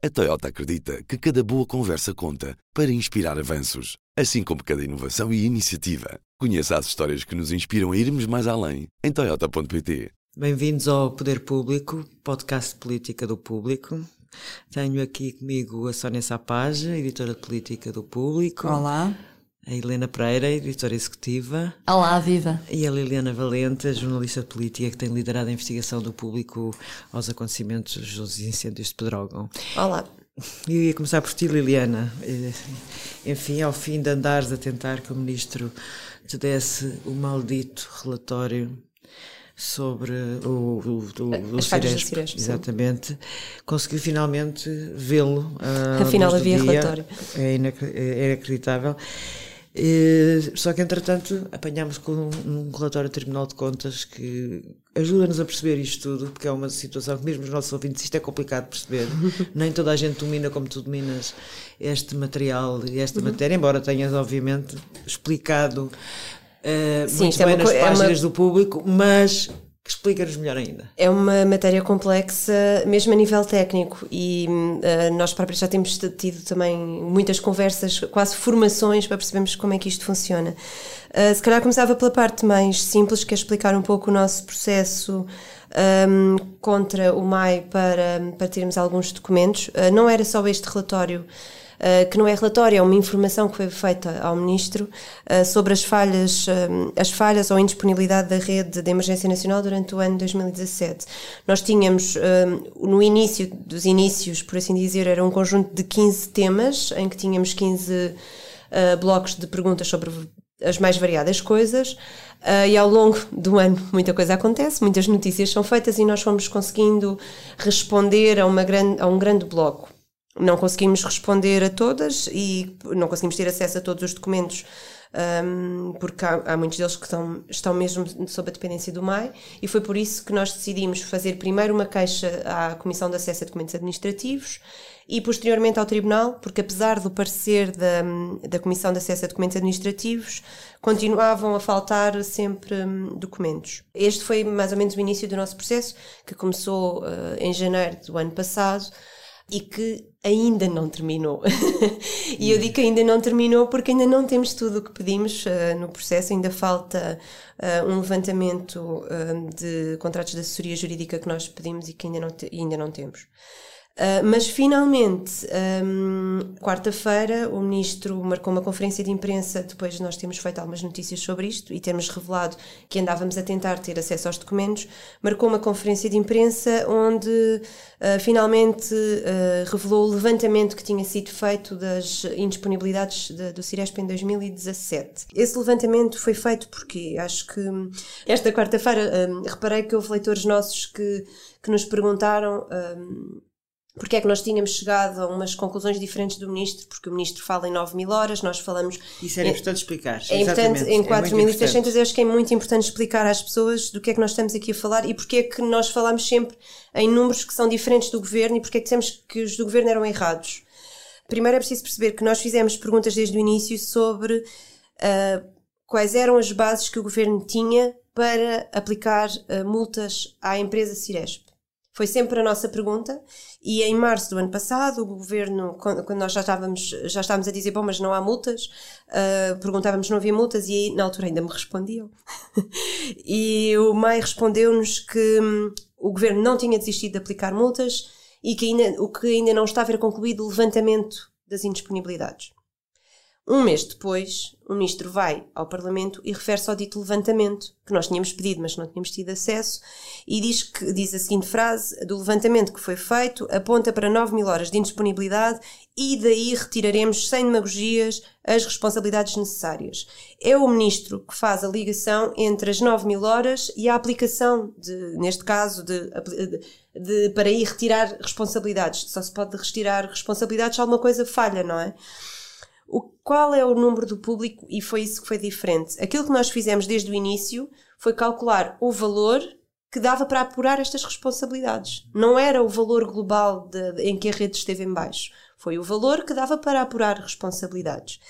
A Toyota acredita que cada boa conversa conta para inspirar avanços, assim como cada inovação e iniciativa. Conheça as histórias que nos inspiram a irmos mais além em Toyota.pt. Bem-vindos ao Poder Público, podcast de política do público. Tenho aqui comigo a Sónia Sapage, editora de política do público. Olá. A Helena Pereira, editora executiva. Olá, viva. E a Liliana Valente, jornalista política que tem liderado a investigação do público aos acontecimentos dos incêndios de Pedrógão. Olá. Eu ia começar por ti, Liliana. Enfim, ao fim de andares a tentar que o Ministro te desse o maldito relatório sobre o, o, o, o Ciresp, sim. exatamente, conseguiu finalmente vê-lo. ah, Afinal havia dia. relatório. É, é inacreditável. Só que, entretanto, apanhámos com um, um relatório do Tribunal de Contas que ajuda-nos a perceber isto tudo, porque é uma situação que, mesmo os nossos ouvintes, isto é complicado de perceber. Nem toda a gente domina como tu dominas este material e Uhum. esta matéria, embora tenhas, obviamente, explicado eh, Sim, muito é bem uma nas co- é uma- páginas do público, mas explica-nos melhor ainda. É uma matéria complexa, mesmo a nível técnico, e eh, nós próprios já temos tido também muitas conversas, quase formações, para percebermos como é que isto funciona. Eh, se calhar começava pela parte mais simples, que é explicar um pouco o nosso processo hum, contra o MAI para, para termos alguns documentos. Eh, não era só este relatório. Uh, que não é relatório, é uma informação que foi feita ao Ministro uh, sobre as falhas, um, as falhas ou indisponibilidade da rede de emergência nacional durante o ano 2017. Nós tínhamos, no início dos inícios, por assim dizer, era um conjunto de 15 temas, em que tínhamos 15 uh, blocos de perguntas sobre as mais variadas coisas. Uh, e ao longo do ano muita coisa acontece, muitas notícias são feitas e nós fomos conseguindo responder a, uma grande, a um grande bloco. Não conseguimos responder a todas e não conseguimos ter acesso a todos os documentos um, porque há, há muitos deles que estão, estão mesmo sob a dependência do MAI e foi por isso que nós decidimos fazer primeiro uma queixa à Comissão de Acesso a Documentos Administrativos e posteriormente ao Tribunal, porque apesar do parecer da, da Comissão de Acesso a Documentos Administrativos, continuavam a faltar sempre hum, documentos. Este foi mais ou menos o início do nosso processo, que começou uh, em janeiro do ano passado e que ainda não terminou. e eu digo que ainda não terminou porque ainda não temos tudo o que pedimos uh, no processo, ainda falta uh, um levantamento uh, de contratos de assessoria jurídica que nós pedimos e que ainda não, te- ainda não temos. Uh, mas finalmente, um, quarta-feira, o Ministro marcou uma conferência de imprensa depois de nós termos feito algumas notícias sobre isto e termos revelado que andávamos a tentar ter acesso aos documentos. Marcou uma conferência de imprensa onde uh, finalmente uh, revelou o levantamento que tinha sido feito das indisponibilidades de- do Ciresp em 2017. Esse levantamento foi feito porque acho que esta quarta-feira hum, reparei que houve leitores nossos que, que nos perguntaram. hum, porque é que nós tínhamos chegado a umas conclusões diferentes do Ministro, porque o Ministro fala em 9 mil horas, nós falamos... Isso era É- importante explicar. É importante, em É muito 4.600 importante. eu acho que é muito importante explicar às pessoas do que é que nós estamos aqui a falar e porque é que nós falamos sempre em números que são diferentes do Governo e porque é que dissemos que os do Governo eram errados. Primeiro é preciso perceber que nós fizemos perguntas desde o início sobre ah, quais eram as bases que o Governo tinha para aplicar ah, multas à empresa Ciresp. Foi sempre a nossa pergunta e em março do ano passado o governo, quando nós já estávamos, já estávamos a dizer, bom, mas não há multas, ah, perguntávamos se não havia multas e aí, na altura ainda me respondiam. e o MEI respondeu-nos que hum, o governo não tinha desistido de aplicar multas e que ainda, o que ainda não estava era concluído o levantamento das indisponibilidades. Um mês depois, o ministro vai ao Parlamento e refere-se ao dito levantamento, que nós tínhamos pedido, mas não tínhamos tido acesso, e diz, que, diz a seguinte frase: do levantamento que foi feito, aponta para 9 mil horas de indisponibilidade e daí retiraremos, sem demagogias, as responsabilidades necessárias. É o ministro que faz a ligação entre as 9 mil horas e a aplicação, de, neste caso, de, de- de- para aí retirar responsabilidades. Só se pode retirar responsabilidades se alguma coisa falha, não é? O, qual é o número do público e foi isso que foi diferente. Aquilo que nós fizemos desde o início foi calcular o valor que dava para apurar estas responsabilidades. Não era o valor global de- de- em que a rede esteve em baixo. Foi o valor que dava para apurar responsabilidades.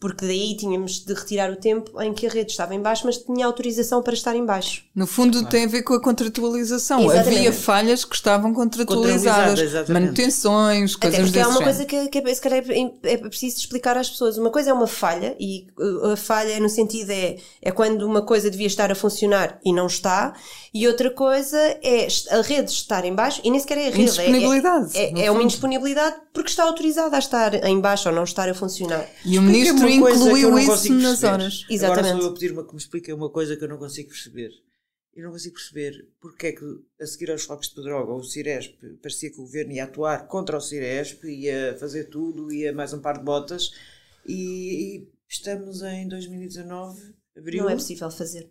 Porque daí tínhamos de retirar o tempo em que a rede estava em baixo, mas tinha autorização para estar em baixo. No fundo tem a ver com a contratualização. Exatamente. Havia falhas que estavam contratualizadas, manutenções, Até coisas porque há desse uma género. coisa que, que é, se calhar é, é preciso explicar às pessoas. Uma coisa é uma falha, e uh, a falha no sentido é, é quando uma coisa devia estar a funcionar e não está, e outra coisa é a rede estar em baixo, e nem sequer é a rede. é- Indisponibilidade, É, é, é uma indisponibilidade porque está autorizada a estar em baixo ou não estar a funcionar. E o ministro eu incluiu isso nas horas. Exatamente. Agora sou eu a pedir uma que me explique uma coisa que eu não consigo perceber. Eu não consigo perceber porque é que, a seguir aos focos de droga, o Ciresp, parecia que o governo ia atuar contra o Ciresp, ia fazer tudo, ia mais um par de botas, e, e estamos em 2019, abril. Não é possível fazer.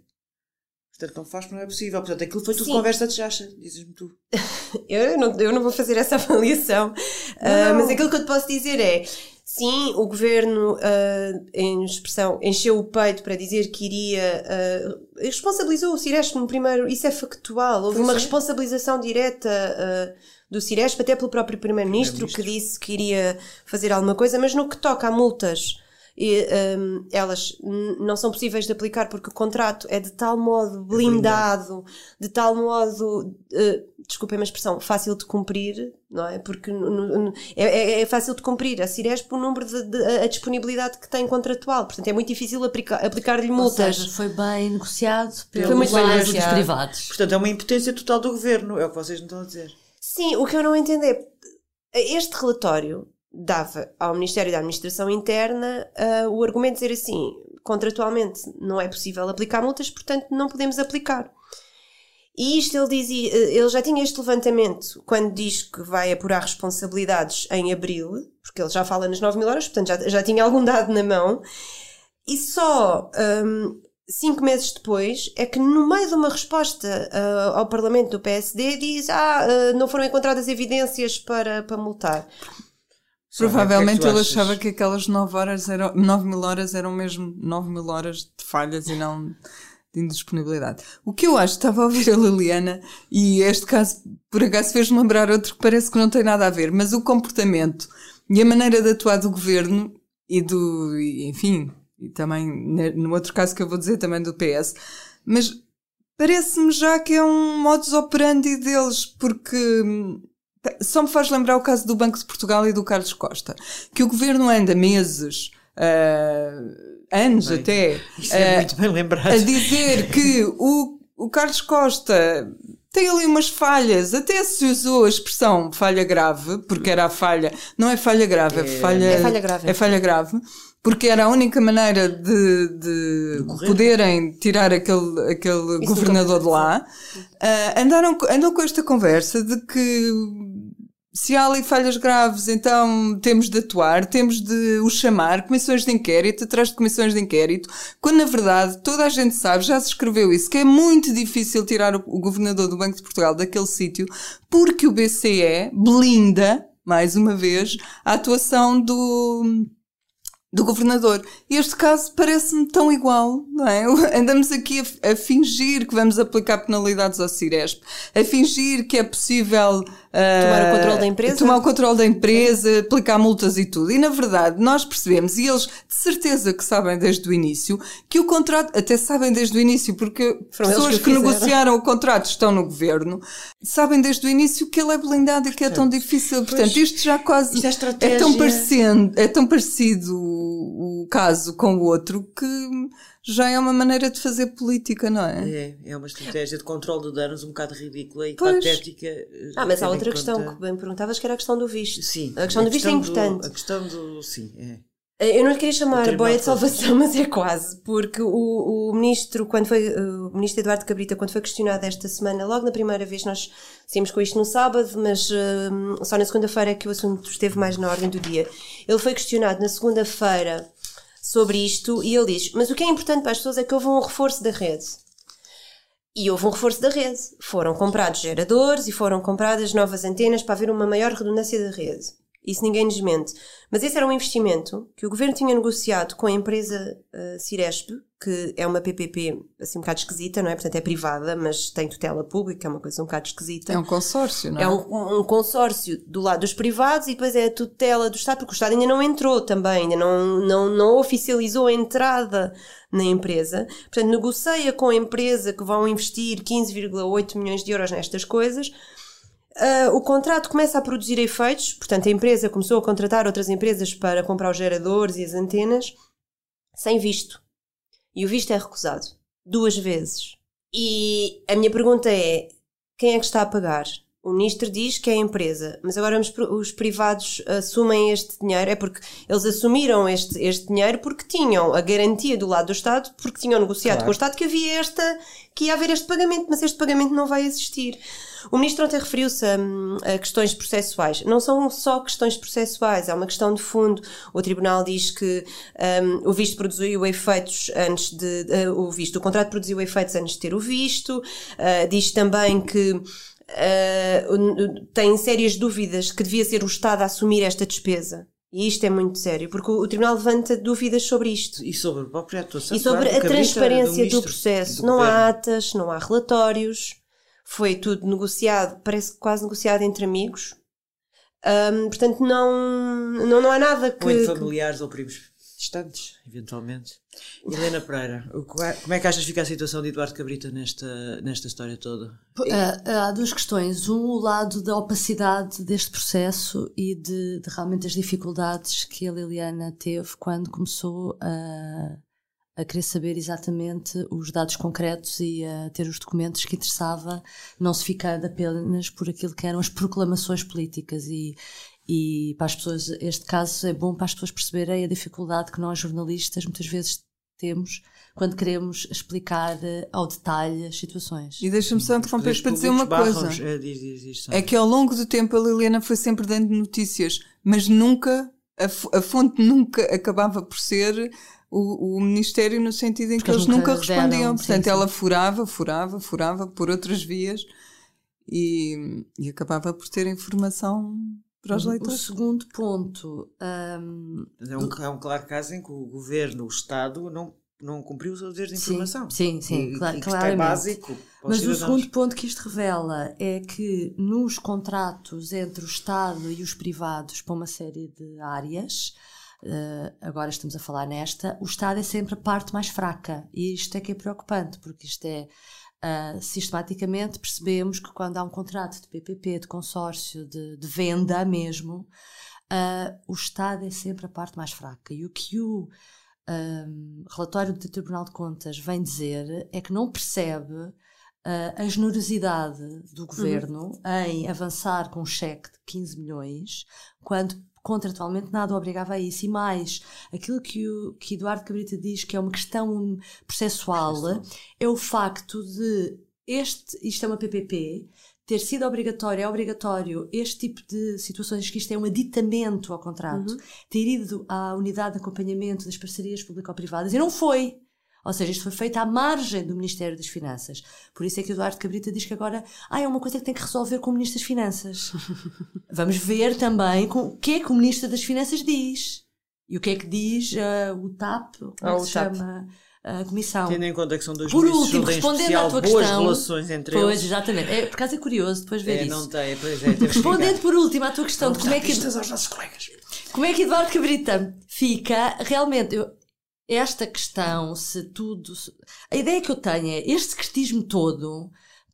Portanto, não faz, não é possível. Portanto, aquilo foi tudo Sim. conversa de jacha, dizes-me tu. Eu não, eu não vou fazer essa avaliação, Não. mas aquilo que eu te posso dizer é: sim, o governo, ah, em expressão, encheu o peito para dizer que iria. ah, responsabilizou o Ciresp no primeiro. Isso é factual. Houve Pois uma é. responsabilização direta. ah, do Ciresp, até pelo próprio Primeiro-Ministro, que disse que iria fazer alguma coisa, mas no que toca a multas, e, hum, elas não são possíveis de aplicar porque o contrato é de tal modo blindado, de tal modo, uh, desculpem a expressão, fácil de cumprir, não é? Porque é, é- é fácil de cumprir a Ciresp o número de, de- a disponibilidade que tem contratual, portanto é muito difícil aplica- aplicar-lhe Ou multas. seja, foi bem negociado pelos dos privados. Portanto, é uma impotência total do governo, é o que vocês me estão a dizer. Sim, o que eu não entendo é este relatório dava ao Ministério da Administração Interna ah, o argumento de dizer assim: contratualmente não é possível aplicar multas, portanto não podemos aplicar. E isto ele dizia, ele já tinha este levantamento quando diz que vai apurar responsabilidades em abril, porque ele já fala nas 9 mil horas, portanto já, já tinha algum dado na mão, e só hum, cinco meses depois é que no meio de uma resposta ah, ao Parlamento do PSD diz ah, ah, não foram encontradas evidências para, para multar. Provavelmente O que é que ele tu achava achas? que aquelas 9 horas eram 9 mil horas eram mesmo 9 mil horas de falhas e não de indisponibilidade. O que eu acho, estava a ouvir a Liliana e este caso, por acaso, fez-me lembrar outro que parece que não tem nada a ver, mas o comportamento e a maneira de atuar do governo e do, enfim, e também ne- no outro caso que eu vou dizer também do PS, mas parece-me já que é um modus operandi deles, porque hum, só me faz lembrar o caso do Banco de Portugal e do Carlos Costa, que o governo anda meses, ah, anos Bem, até, Isso é ah, muito bem lembrado. a dizer que o, o Carlos Costa tem ali umas falhas, até se usou a expressão falha grave, porque era a falha, não é falha grave, é, É- falha, É falha grave. é falha grave, porque era a única maneira de, de poderem tirar aquele, aquele Isso governador de lá. Ah, andaram, andam com esta conversa de que se há ali falhas graves, então temos de atuar, temos de o chamar, comissões de inquérito, atrás de comissões de inquérito, quando na verdade toda a gente sabe, já se escreveu isso, que é muito difícil tirar o, o governador do Banco de Portugal daquele sítio, porque o BCE blinda, mais uma vez, a atuação do do governador. Este caso parece-me tão igual, não é? Andamos aqui a, a fingir que vamos aplicar penalidades ao Ciresp, a fingir que é possível Tomar o controle da empresa? tomar o controle da empresa, aplicar multas e tudo. E na verdade nós percebemos, e eles de certeza que sabem desde o início, que o contrato, até sabem desde o início, porque Foram pessoas que que, negociaram o contrato estão no governo, sabem desde o início que ele é blindado e que é tão difícil. Portanto, isto já quase Isto é é tão parecido, é tão parecido o caso com o outro que já é uma maneira de fazer política, não é? É, é uma estratégia de controle de danos um bocado ridícula e Pois. patética. Ah, mas há outra questão conta- que bem perguntavas, que era a questão do visto. Sim. A questão do visto é do- importante. a questão do. Sim, é. Eu não lhe queria chamar boia de salvação, mas é quase, porque o, o ministro, quando foi, o ministro Eduardo Cabrita, quando foi questionado esta semana, logo na primeira vez, nós saímos com isto no sábado, mas hum, só na segunda-feira é que o assunto esteve mais na ordem do dia. Ele foi questionado na segunda-feira sobre isto e ele diz: Mas o que é importante para as pessoas é que houve um reforço da rede. E houve um reforço da rede. Foram comprados geradores e foram compradas novas antenas para haver uma maior redundância da rede. Isso ninguém desmente. Mas esse era um investimento que o governo tinha negociado com a empresa uh, Ciresp, que é uma PPP assim um bocado esquisita, não é? Portanto, é privada, mas tem tutela pública, é uma coisa um bocado esquisita. É um consórcio, não é? É um, um consórcio do lado dos privados e depois é a tutela do Estado, porque o Estado ainda não entrou também, ainda não, não, não oficializou a entrada na empresa. Portanto, negocia com a empresa que vão investir 15,8 milhões de euros nestas coisas Uh, o contrato começa a produzir efeitos, portanto, a empresa começou a contratar outras empresas para comprar os geradores e as antenas, sem visto. E o visto é recusado. Duas vezes. E a minha pergunta é: quem é que está a pagar? O ministro diz que é a empresa, mas agora os, os privados assumem este dinheiro, é porque eles assumiram este, este dinheiro porque tinham a garantia do lado do Estado, porque tinham negociado claro. com o Estado que havia esta, que ia haver este pagamento, mas este pagamento não vai existir. O ministro ontem referiu-se a, a, questões processuais. Não são só questões processuais, é uma questão de fundo. O tribunal diz que um, o visto produziu efeitos antes de. Uh, o visto, o contrato produziu efeitos antes de ter o visto. Uh, diz também que. Uh, tem sérias dúvidas que devia ser o Estado a assumir esta despesa. E isto é muito sério, porque o, o Tribunal levanta dúvidas sobre isto. E sobre a própria atuação. E sobre claro, a transparência do, do processo. Do não governo. há atas, não há relatórios foi tudo negociado, parece quase negociado entre amigos. Um, portanto, não, não, não há nada que. Ou entre familiares que... ou primos distantes, eventualmente. Helena Pereira, como é que achas que fica a situação de Eduardo Cabrita nesta, nesta história toda? Há duas questões. Um, o lado da opacidade deste processo e de, de realmente as dificuldades que a Liliana teve quando começou a a querer saber exatamente os dados concretos e a ter os documentos que interessava, não se ficar apenas por aquilo que eram as proclamações políticas e, e para as pessoas, este caso é bom para as pessoas perceberem a dificuldade que nós jornalistas muitas vezes temos quando queremos explicar eh, ao detalhe as situações. E deixa-me só interromper para dizer uma coisa. É, diz, diz, diz, é que ao longo do tempo a Liliana foi sempre dando notícias, mas nunca, a, a fonte nunca acabava por ser o, o Ministério no sentido em Porque que eles nunca, nunca respondiam. Deram, Portanto, sim, ela furava, furava, furava por outras vias e, e acabava por ter informação para os leitores. O segundo ponto. Um, é, um, é um claro caso em que o governo, o Estado, não não cumpriu os seus deveres de informação. Sim, sim, sim e, claro, e claramente. É básico Mas cidadãos. o segundo ponto que isto revela é que nos contratos entre o Estado e os privados para uma série de áreas, uh, agora estamos a falar nesta, o Estado é sempre a parte mais fraca. E isto é que é preocupante, porque isto é. Uh, sistematicamente percebemos que quando há um contrato de PPP, de consórcio, de, de venda mesmo, uh, o Estado é sempre a parte mais fraca. E o que o um, relatório do Tribunal de Contas vem dizer é que não percebe uh, a generosidade do governo uhum. em avançar com um cheque de 15 milhões, quando contratualmente nada obrigava a isso. E mais, aquilo que, o, que Eduardo Cabrita diz que é uma questão processual é o facto de este, isto é uma PPP, ter sido obrigatório, é obrigatório este tipo de situações que isto é um aditamento ao contrato, uhum. ter ido à unidade de acompanhamento das parcerias público-privadas e não foi. Ou seja, isto foi feito à margem do Ministério das Finanças. Por isso é que Eduardo Cabrita diz que agora ah, é uma coisa que tem que resolver com o Ministro das Finanças. Vamos ver também com, o que é que o Ministro das Finanças diz. E o que é que diz uh, o TAP, como é que se TAP. chama? a Comissão. Tendo em conta que são dois por último, respondendo à tua boas questão, relações entre pois, eles. Pois, exatamente. É, por acaso é curioso depois ver é, isso. Não tem, pois é. Respondendo por último à tua questão de como é que. aos nossos colegas. Como é que Eduardo Cabrita fica realmente. Eu, esta questão, se tudo. Se, a ideia que eu tenho é este secretismo todo.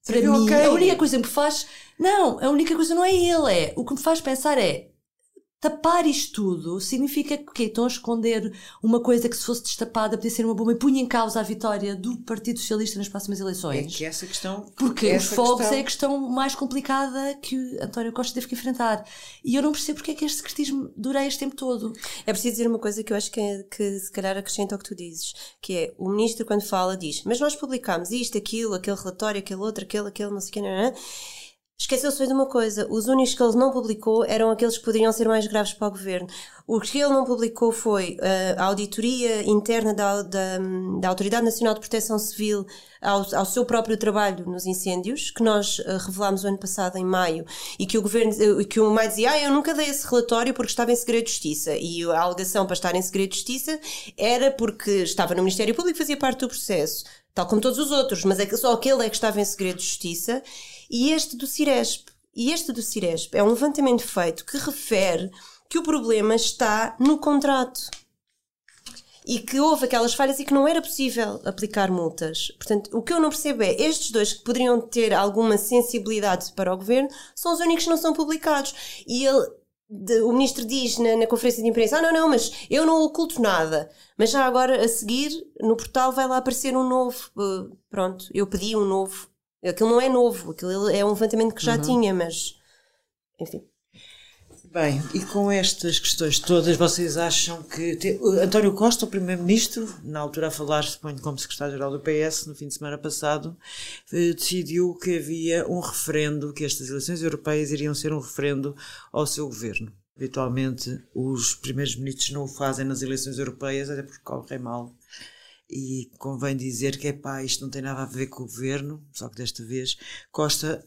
Para mim, okay. a única coisa que me faz. Não, a única coisa não é ele, é. O que me faz pensar é. Tapar isto tudo significa que estão a esconder uma coisa que, se fosse destapada, podia ser uma bomba e punha em causa a vitória do Partido Socialista nas próximas eleições. É que essa questão. Porque essa os fogos questão... é a questão mais complicada que António Costa teve que enfrentar. E eu não percebo porque é que este secretismo dura este tempo todo. É preciso dizer uma coisa que eu acho que, é, que se calhar acrescenta ao que tu dizes, que é o ministro, quando fala, diz: Mas nós publicámos isto, aquilo, aquele relatório, aquele outro, aquele, aquele, não sei o que, não, não, não esqueceu-se de uma coisa: os únicos que ele não publicou eram aqueles que poderiam ser mais graves para o governo. O que ele não publicou foi uh, a auditoria interna da, da, da, Autoridade Nacional de Proteção Civil ao, ao, seu próprio trabalho nos incêndios, que nós uh, revelámos o ano passado, em maio, e que o governo, uh, que o MAI dizia, ah, eu nunca dei esse relatório porque estava em segredo de justiça. E a alegação para estar em segredo de justiça era porque estava no Ministério Público e fazia parte do processo tal como todos os outros, mas é que só aquele é que estava em segredo de justiça, e este do Ciresp. E este do Ciresp é um levantamento feito que refere que o problema está no contrato. E que houve aquelas falhas e que não era possível aplicar multas. Portanto, o que eu não percebo é estes dois que poderiam ter alguma sensibilidade para o governo são os únicos que não são publicados. E ele de, o ministro diz na, na, conferência de imprensa: Ah, não, não, mas eu não oculto nada. Mas já agora, a seguir, no portal vai lá aparecer um novo. Uh, pronto, eu pedi um novo. Aquilo não é novo, aquilo é um levantamento que já uhum. tinha, mas. Enfim. Bem, e com estas questões todas, vocês acham que. Te, António Costa, o Primeiro-Ministro, na altura a falar, suponho, como Secretário-Geral do PS, no fim de semana passado, eh, decidiu que havia um referendo, que estas eleições europeias iriam ser um referendo ao seu governo. Habitualmente, os primeiros-ministros não o fazem nas eleições europeias, até porque correm mal. E convém dizer que, é pá, isto não tem nada a ver com o governo, só que desta vez Costa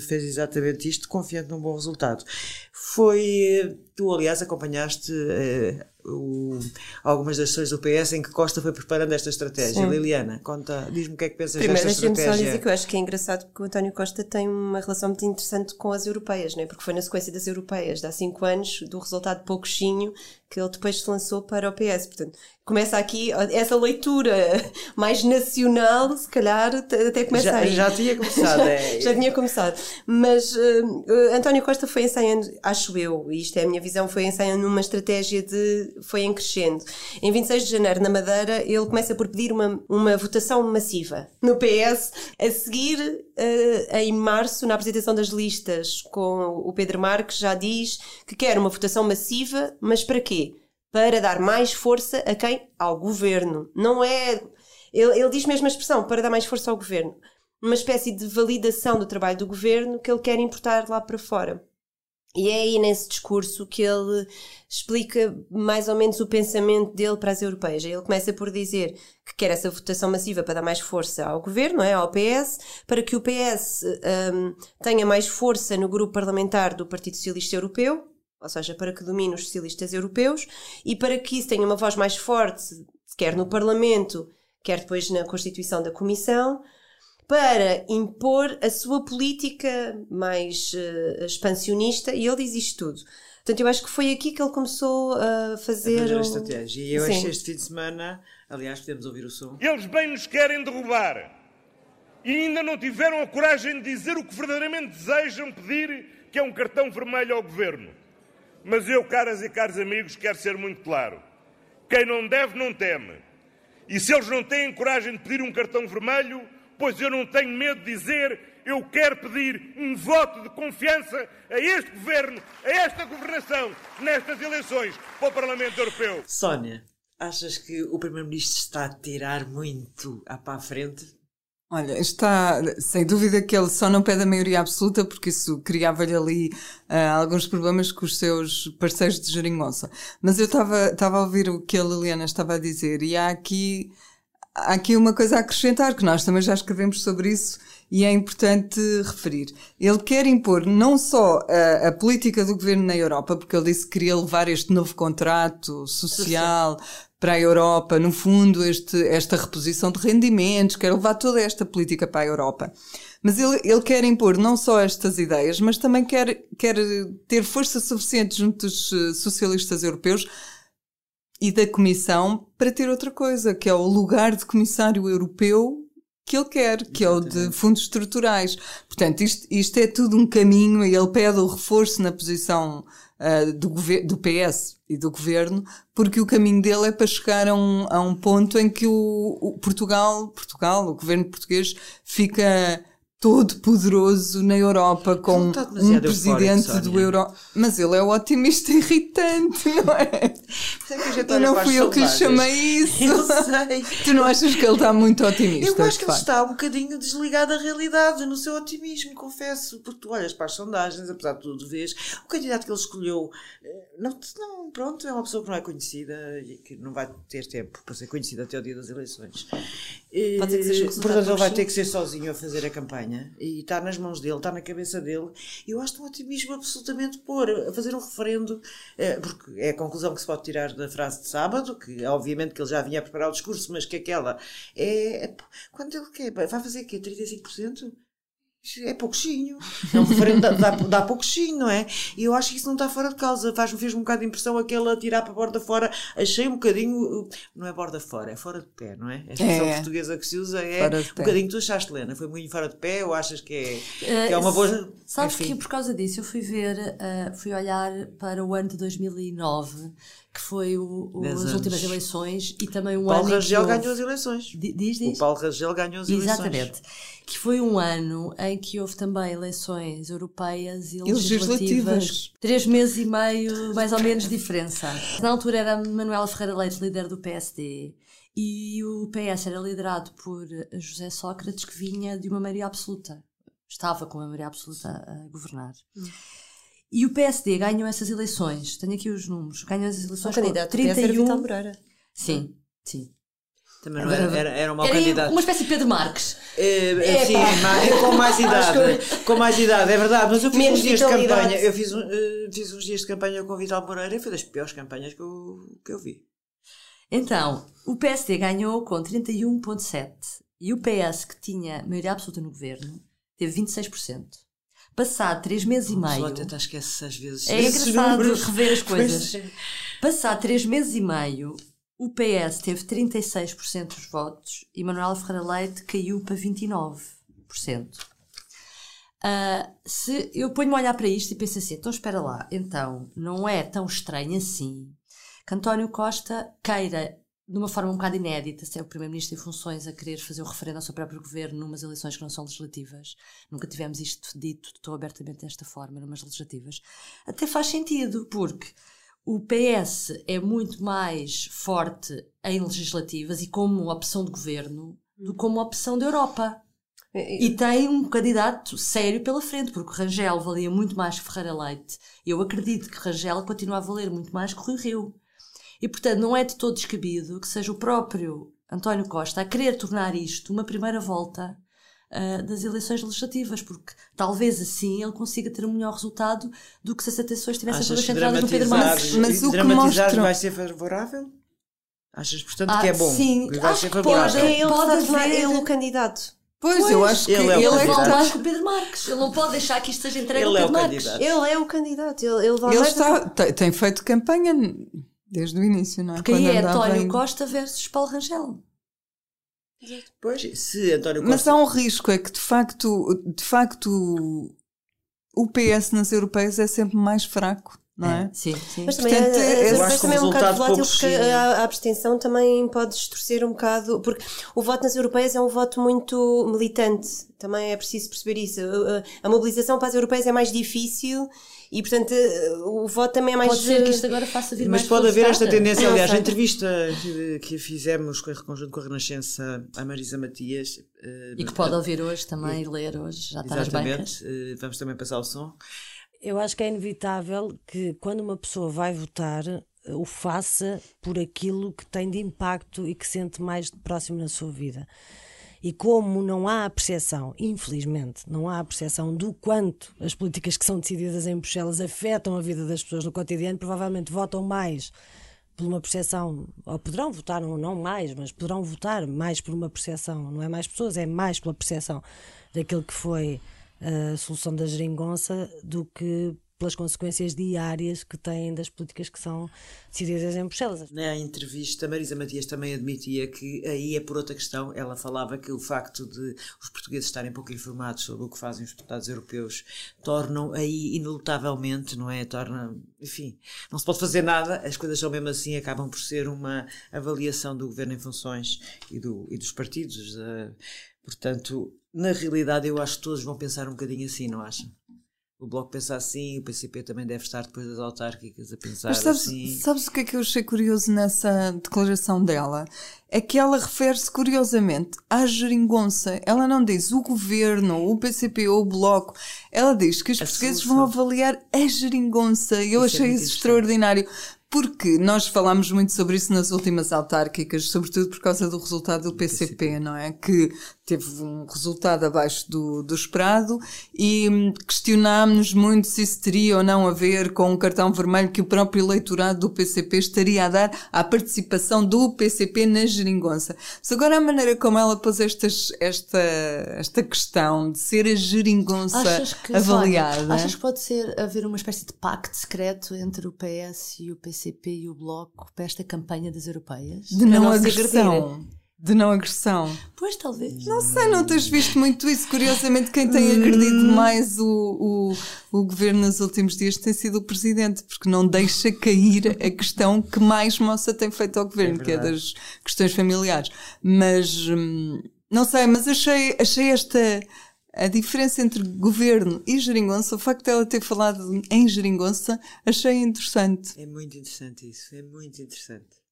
fez exatamente isto, confiante num bom resultado. Foi, tu aliás acompanhaste uh, o, algumas das ações do PS em que Costa foi preparando esta estratégia. Sim. Liliana, conta, diz-me o que é que pensas Primeiro, desta estratégia. Primeiro, só dizer que eu acho que é engraçado porque o António Costa tem uma relação muito interessante com as europeias, né? porque foi na sequência das europeias, de há cinco anos, do resultado pouquinho que ele depois se lançou para o PS. Portanto, começa aqui essa leitura mais nacional, se calhar até começa já, aí. Já tinha começado. já, é. já tinha começado. Mas uh, António Costa foi ensaiando, acho eu, e isto é a minha visão, foi ensaiando uma estratégia de foi em crescendo. Em 26 de janeiro, na Madeira, ele começa por pedir uma, uma votação massiva no PS. A seguir, uh, em março, na apresentação das listas com o Pedro Marques, já diz que quer uma votação massiva, mas para quê? Para dar mais força a quem? Ao governo. Não é. Ele, ele diz mesmo a expressão, para dar mais força ao governo. Uma espécie de validação do trabalho do governo que ele quer importar lá para fora. E é aí nesse discurso que ele explica mais ou menos o pensamento dele para as europeias. Ele começa por dizer que quer essa votação massiva para dar mais força ao governo, é? ao PS, para que o PS um, tenha mais força no grupo parlamentar do Partido Socialista Europeu, ou seja, para que domine os socialistas europeus, e para que isso tenha uma voz mais forte, quer no Parlamento, quer depois na constituição da Comissão, para impor a sua política mais uh, expansionista e ele diz isto tudo. Portanto, eu acho que foi aqui que ele começou a fazer. A fazer a estratégia. E eu Sim. achei este fim de semana, aliás, podemos ouvir o som. Eles bem nos querem derrubar e ainda não tiveram a coragem de dizer o que verdadeiramente desejam pedir, que é um cartão vermelho ao governo. Mas eu, caras e caros amigos, quero ser muito claro: quem não deve, não teme. E se eles não têm coragem de pedir um cartão vermelho, pois eu não tenho medo de dizer, eu quero pedir um voto de confiança a este governo, a esta governação, nestas eleições para o Parlamento Europeu. Sónia, achas que o Primeiro-Ministro está a tirar muito a para a frente? Olha, está sem dúvida que ele só não pede a maioria absoluta porque isso criava-lhe ali uh, alguns problemas com os seus parceiros de geringonça. Mas eu estava a ouvir o que a Liliana estava a dizer e há aqui há aqui uma coisa a acrescentar, que nós também já escrevemos sobre isso e é importante referir. Ele quer impor não só a, a política do governo na Europa, porque ele disse que queria levar este novo contrato social para a Europa, no fundo, este, esta reposição de rendimentos, quer levar toda esta política para a Europa. Mas ele, ele quer impor não só estas ideias, mas também quer, quer ter força suficiente junto dos eh, socialistas europeus e da Comissão para ter outra coisa, que é o lugar de comissário europeu que ele quer, que Exatamente. é o de fundos estruturais. Portanto, isto, isto é tudo um caminho e ele pede o reforço na posição uh, do, do PS e do governo, porque o caminho dele é para chegar a um, a um ponto em que o, o Portugal, Portugal, o governo português, fica todo poderoso na Europa com um presidente do Euro. Mas ele é o otimista irritante, não é? eu não fui eu que lhe chamei isso. Eu sei. Tu não achas que ele está muito otimista? Eu acho que ele está um bocadinho desligado da realidade, no seu otimismo, confesso. Porque tu olhas para as sondagens, apesar de tudo, vês o candidato que ele escolheu. Eh, não, não, pronto, é uma pessoa que não é conhecida e que não vai ter tempo para ser conhecida até o dia das eleições. Pode ser que seja Portanto, ele vai ter que ser sozinho a fazer a campanha e está nas mãos dele, está na cabeça dele. Eu acho um otimismo absolutamente pôr, a fazer um referendo, eh, porque é a conclusão que se pode tirar da frase de sábado, que obviamente que ele já vinha a preparar o discurso, mas que aquela é. é quando ele quer, vai fazer o quê? 35%? É pouquinho. É um referendo dá, dá, dá pouquinho, não é? E eu acho que isso não está fora de causa. Faz-me fez um bocado de impressão aquele a tirar para a borda fora. Achei um bocadinho. Não é borda fora, é fora de pé, não é? A expressão é. portuguesa que se usa é um bocadinho. Tu achaste, Helena? Foi muito fora de pé ou achas que é, que é uma boa. Sabes Enfim. que por causa disso eu fui ver, uh, fui olhar para o ano de 2009 que foi o, o, as últimas eleições e também um Paulo ano. Paulo Rangel ganhou as eleições. Diz, diz. O Paulo Rangel ganhou as eleições. Exatamente. Que foi um ano em que houve também eleições europeias e legislativas. legislativas. Três meses e meio, mais ou menos, de diferença. Na altura era Manuela Ferreira Leite, líder do PSD. E o PS era liderado por José Sócrates, que vinha de uma maioria absoluta. Estava com a maioria absoluta a governar. Hum. E o PSD ganhou essas eleições. Tenho aqui os números. Ganhou essas eleições. O candidato 31... Vital Moreira. Sim, sim. Também não era, era, era um mau era candidato. Uma espécie de Pedro Marques. É, é, sim, mais, com mais idade. com mais idade, é verdade. Mas eu fiz Menos uns dias de campanha. Eu fiz, uh, fiz uns dias de campanha com o Vital Moreira e foi das piores campanhas que eu, que eu vi. Então, o PSD ganhou com 31,7% e o PS, que tinha maioria absoluta no governo, teve 26%. Passado três meses e meio. Até esquece às vezes. É engraçado rever as coisas. Passado três meses e meio, o PS teve 36% dos votos e Manuela Ferreira Leite caiu para 29%. Uh, ah, se eu ponho-me a olhar para isto e penso assim, então espera lá, então não é tão estranho assim que António Costa queira de uma forma um bocado inédita, se é o Primeiro-Ministro em funções a querer fazer o referendo ao seu próprio governo numas eleições que não são legislativas. Nunca tivemos isto dito tão abertamente desta forma, numas legislativas. Até faz sentido, porque o PS é muito mais forte em legislativas e como opção de governo do que como opção da Europa. E tem um candidato sério pela frente, porque Rangel valia muito mais que Ferreira Leite. Eu acredito que Rangel continua a valer muito mais que Rui Rio. E, portanto, não é de todo descabido que seja o próprio António Costa a querer tornar isto uma primeira volta uh, das eleições legislativas, porque talvez assim ele consiga ter um melhor resultado do que se as atenções estivessem todas centradas no Pedro Marques. Mas o que mostra... vai ser favorável? Achas, portanto, ah, que é bom? Sim, que vai acho ser favorável. Pode, ele pode tornar ele o candidato. Pois, pois, eu acho que ele é, ele é mais que o Pedro Marques. Ele não pode deixar que isto seja entregue ele ao Pedro é Marques. Candidato. Ele é o candidato. Ele, ele, ele está, tem, tem feito campanha Desde o início, não é? Porque Quando aí é António em... Costa versus Paulo Rangel. Pois, se António Costa... Mas há um risco, é que de facto, de facto o PS nas europeias é sempre mais fraco. Não é? é? Sim, sim. Mas também, Portanto, é, eu acho também é um bocado volátil porque a, a, abstenção também pode distorcer um bocado, porque o voto nas europeias é um voto muito militante, também é preciso perceber isso. A, a mobilização para as europeias é mais difícil e, portanto, o voto também é mais. Pode ser que isto agora faça vir Mas mais pode haver esta tendência. Aliás, a entrevista que fizemos com o conjunto com a Renascença à Marisa Matias. E que pode ouvir hoje também e ler hoje, já está Exatamente. nas bancas. Vamos também passar o som. Eu acho que é inevitável que quando uma pessoa vai votar o faça por aquilo que tem de impacto e que sente mais próximo na sua vida. E como não há a percepção, infelizmente, não há a percepção do quanto as políticas que são decididas em Bruxelas afetam a vida das pessoas no cotidiano, provavelmente votam mais por uma percepção, ou poderão votar ou não mais, mas poderão votar mais por uma percepção, não é mais pessoas, é mais pela percepção daquilo que foi a solução da geringonça do que pelas consequências diárias que têm das políticas que são decididas em Bruxelas. Na entrevista, Marisa Matias também admitia que aí é por outra questão. Ela falava que o facto de os portugueses estarem pouco informados sobre o que fazem os deputados europeus tornam aí inelutavelmente, não é? Torna, enfim, não se pode fazer nada, as coisas são mesmo assim, acabam por ser uma avaliação do governo em funções e, do, e dos partidos. Uh, portanto, na realidade, eu acho que todos vão pensar um bocadinho assim, não acham? O Bloco pensa assim, o PCP também deve estar depois das autárquicas a pensar Mas sabes, assim. Sabes o que é que eu achei curioso nessa declaração dela? É que ela refere-se curiosamente à geringonça. Ela não diz o governo, o PCP ou o Bloco. Ela diz que os a portugueses solução. vão avaliar a geringonça. Eu isso é achei é isso extraordinário porque nós falámos muito sobre isso nas últimas autárquicas, sobretudo por causa do resultado do PCP, não é? Que teve um resultado abaixo do, do esperado e hum, questionámos muito se isso teria ou não a ver com o cartão vermelho que o próprio eleitorado do PCP estaria a dar à participação do PCP na geringonça. Mas agora a maneira como ela pôs estas, esta, esta questão de ser a geringonça achas que, avaliada... achas que pode ser haver uma espécie de pacto secreto entre o PS e o PCP e o Bloco para esta campanha das europeias? De não, não agressão de não agressão. Pois, talvez. Não sei, não tens visto muito isso. Curiosamente, quem tem agredido hum. mais o, o, o governo nos últimos dias tem sido o presidente, porque não deixa cair a questão que mais moça tem feito ao governo, é que é das questões familiares. Mas, hum, não sei, mas achei, achei esta. A diferença entre governo e geringonça, o facto dela ter falado em geringonça, achei interessante. É muito interessante isso, é muito interessante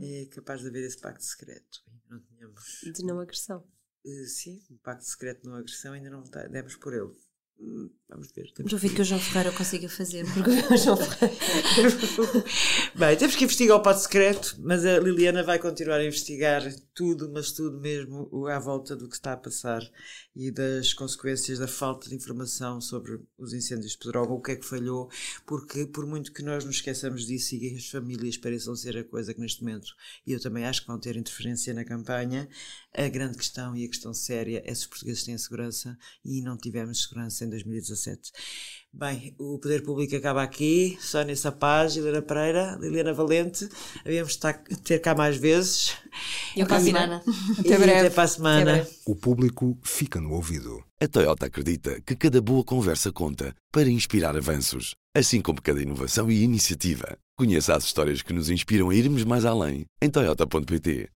é capaz de haver esse pacto secreto. Não tínhamos... De não agressão. Uh, sim, um pacto secreto de não agressão ainda não demos por ele. Vamos ver. Temos ver que o João Ferreira consiga fazer, porque o João Ferreira. Bem, temos que investigar o pacto secreto, mas a Liliana vai continuar a investigar tudo, mas tudo mesmo à volta do que está a passar e das consequências da falta de informação sobre os incêndios de Pedrógão, o que é que falhou, porque por muito que nós nos esqueçamos disso e as famílias pareçam ser a coisa que neste momento, e eu também acho que vão ter interferência na campanha, a grande questão e a questão séria é se os portugueses têm segurança e não tivemos segurança em 2017. Bem, o Poder Público acaba aqui. Sónia Sapaz, Helena Pereira, Liliana Valente. Havíamos de ter cá mais vezes. E para a semana. Até breve. Até para a semana. O público fica no ouvido. A Toyota acredita que cada boa conversa conta para inspirar avanços, assim como cada inovação e iniciativa. Conheça as histórias que nos inspiram a irmos mais além em Toyota.pt.